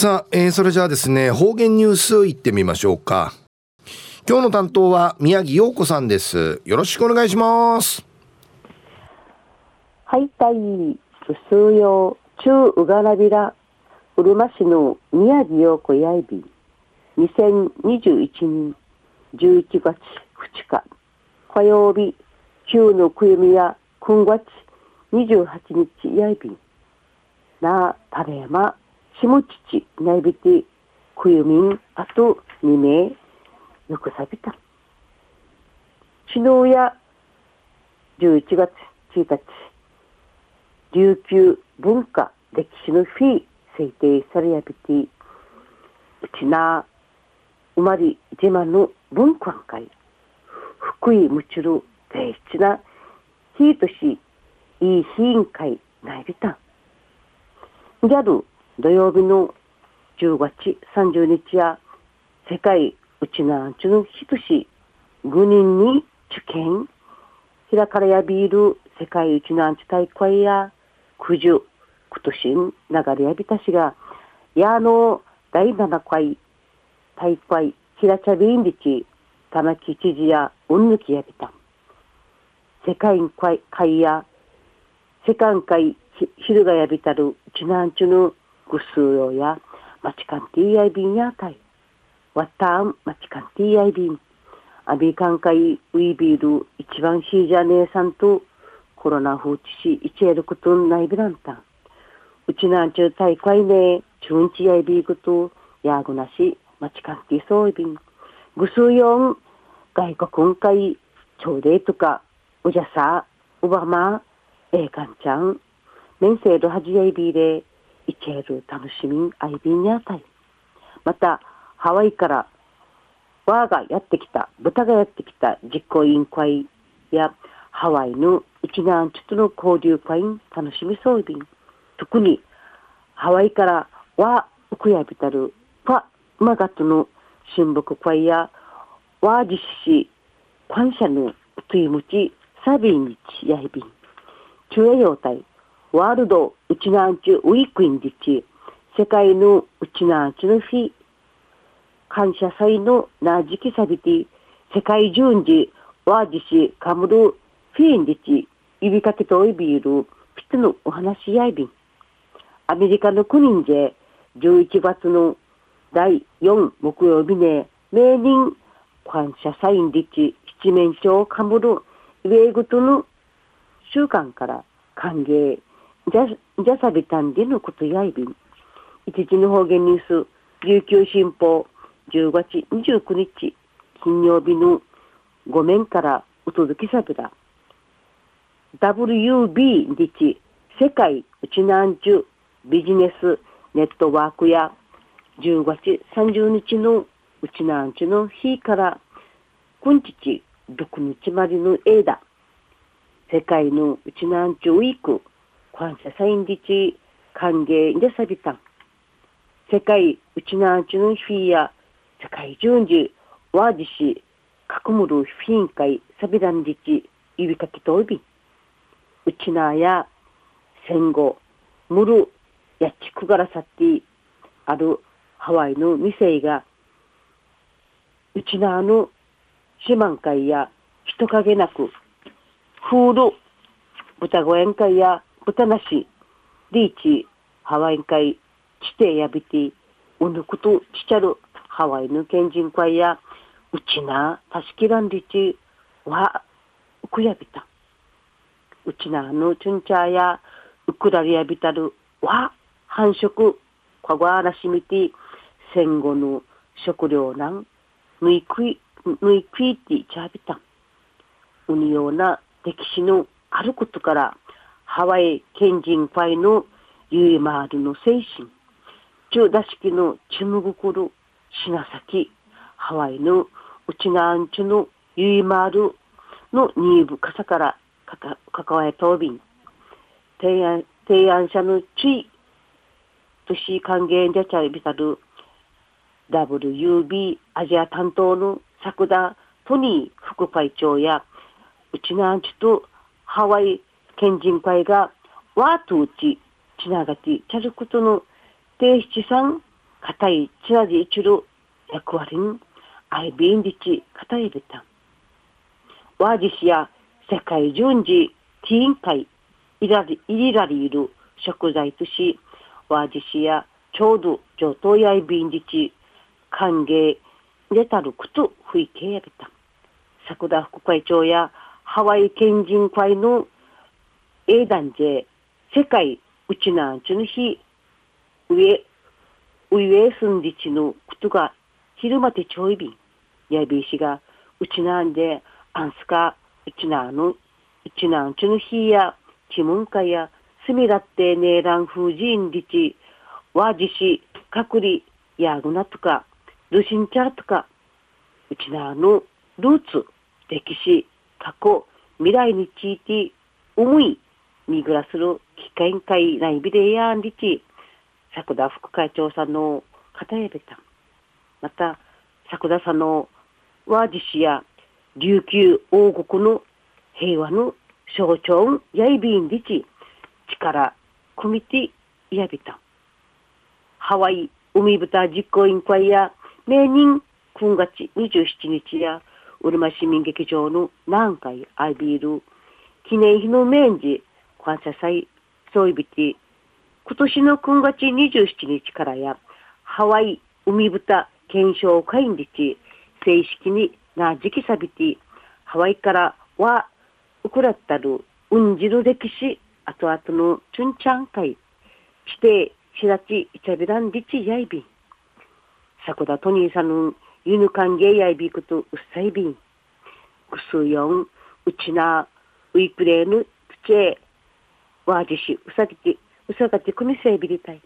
さあ、えー、それじゃあですね、方言ニュースいってみましょうか。今日の担当は宮城陽子さんです。よろしくお願いします。はい、たい、すすうよう、中うがらびら、うるま市の宮城陽子やいび、2021年11月2日、火曜日、旧のくゆみや、今月28日やいび、な、たれま、下父内びてくゆみんあと2名よくさびた。昨日や11月1日琉球文化歴史の日制定されやびてうちな生まれ島の文化会福井むちる大事な日としいい日委員会内びたギャル土曜日の10月30日や世界うちなんちゅのひとし5人に受験。開かれやビール世界うちなんち大会や九十今年流れやびたしがやの第7回大会平茶ビンリチ玉城知事やうんぬきやびた。世界会や世界会昼がやびたるうちなんちゅのぐすうよや、まちかんていやいびんやたい。わたん、まちかんていやいびん。アビカンカイウィビール一番しいじゃねえさんとコロナ風知しいちえることないびらんたん。うちなんちゅう大会ね、ちゅんちやいびいことやぐなし、まちかんていそういびん。ぐすうよん、外国会、ちょうでとか、うじゃさ、うばま、ええかんちゃん、メンセールはじやいびれ、イケール楽しみアイビンにあたいまたハワイからワーがやってきた豚がやってきた実行委員会やハワイの一南ちょっとの交流会楽しみそうびん。特にハワイからワーウクヤビタルパマガトの親睦会やワージシ感謝のトゥイムチサビンにちやいびん。中英用隊ワールドうちなんちゅウィークインディチ、世界のうちなんちゅの日、感謝祭のなじきさびて、世界順次、ワージシ、カムル、フィーンディチ、指かけといビール、ピットのお話やいびん。アメリカの国で、11月の第4木曜日ね、名人感謝祭んディチ、七面鳥カムル、イェーグトの習慣から歓迎、じゃ、じゃさびたんでのことやいびん。一時の方言ニュース、琉球新報、10月29日、金曜日の5面からお届けさびら。WB 日、世界うちなんちゅビジネスネットワークや10月30日のうちなんちゅの日から今日6日までの間、世界のうちなんちゅウィーク感謝サインリチ歓迎でさびたん。世界うちなちのフィーや世界順次ワージシかくむるフィン会サビランリチ指かきとおび。うちなや戦後むるやちくがらさってあるハワイの店がうちなの四万会や人影なくフール豚小屋会や豚なし、リーチ、ハワイン会、地底やびて、うぬくとちちゃるハワイの県人会や、うちな、たしきらんりち、わ、うくやびた。うちなのちゅんちゃや、うくらりやびたる、わ、繁殖、かごあらしみて、戦後の食糧難、ぬいくい、ぬいくいってちゃびた。うにような歴史のあることから、ハワイ県人会のゆいまるの精神、中出しきのちむぐくる、しなさき、ハワイのうちなあんちゅのゆいまるのニーブかさからかか、かかわえとびん、提案、提案者のちい、都市還元でちゃいびたる、WUB アジア担当の作田トニー副会長や、うちなあんちとハワイ県人会がワートウチ、ちながち、チャルクトの提出さん、硬いチラジ一る役割にアイビンリチ硬いべた。ワージシや世界順次ティーン会いらり、いりらりいる食材とし、ワージシやちょうど上等やいびんじち歓迎レタルクト吹景やべた。桜副会長やハワイ県人会の英団で世界うちなんちゅの日上上住んでちのことが昼までちょいびんやびしがうちなんであんすかうちなのうちなんちゅの日やちむんかやすみらってねえらん風神りちわじしかくりやぐなとかルシンチャーとかうちなのルーツ歴史過去未来について思い見ぐらする機会会内ビデやんりち作田副会長さんの方やべた。また作田さんの和事氏や琉球王国の平和の象徴やいびんりち力組みてやびた。ハワイ海豚実行委員会や名人9月27日やうるま市民劇場の南海アイビール記念碑の面示感謝祭そういびて今年の9月27日からやハワイ海豚検証会日正式にな時期さびてハワイからはウクラッタルうんじる歴史後々のチュンチャン会指定しらちいちゃびらんりちやいびん桜トニーさんのユヌ歓迎やいびくとうっさいびんくすよんうちなウィクレーヌつけわじしうさぎてうさがてくみせいびりたい。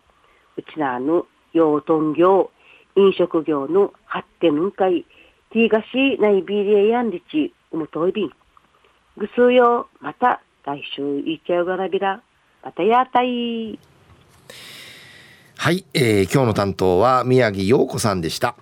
うちなあの養豚業飲食業の発展んかいティーガシーナイビリエやんりちうむといびん。ぐすうよまた来週いっちゃうがらびら。またやたい。はい、えー、今日の担当は宮城陽子さんでした。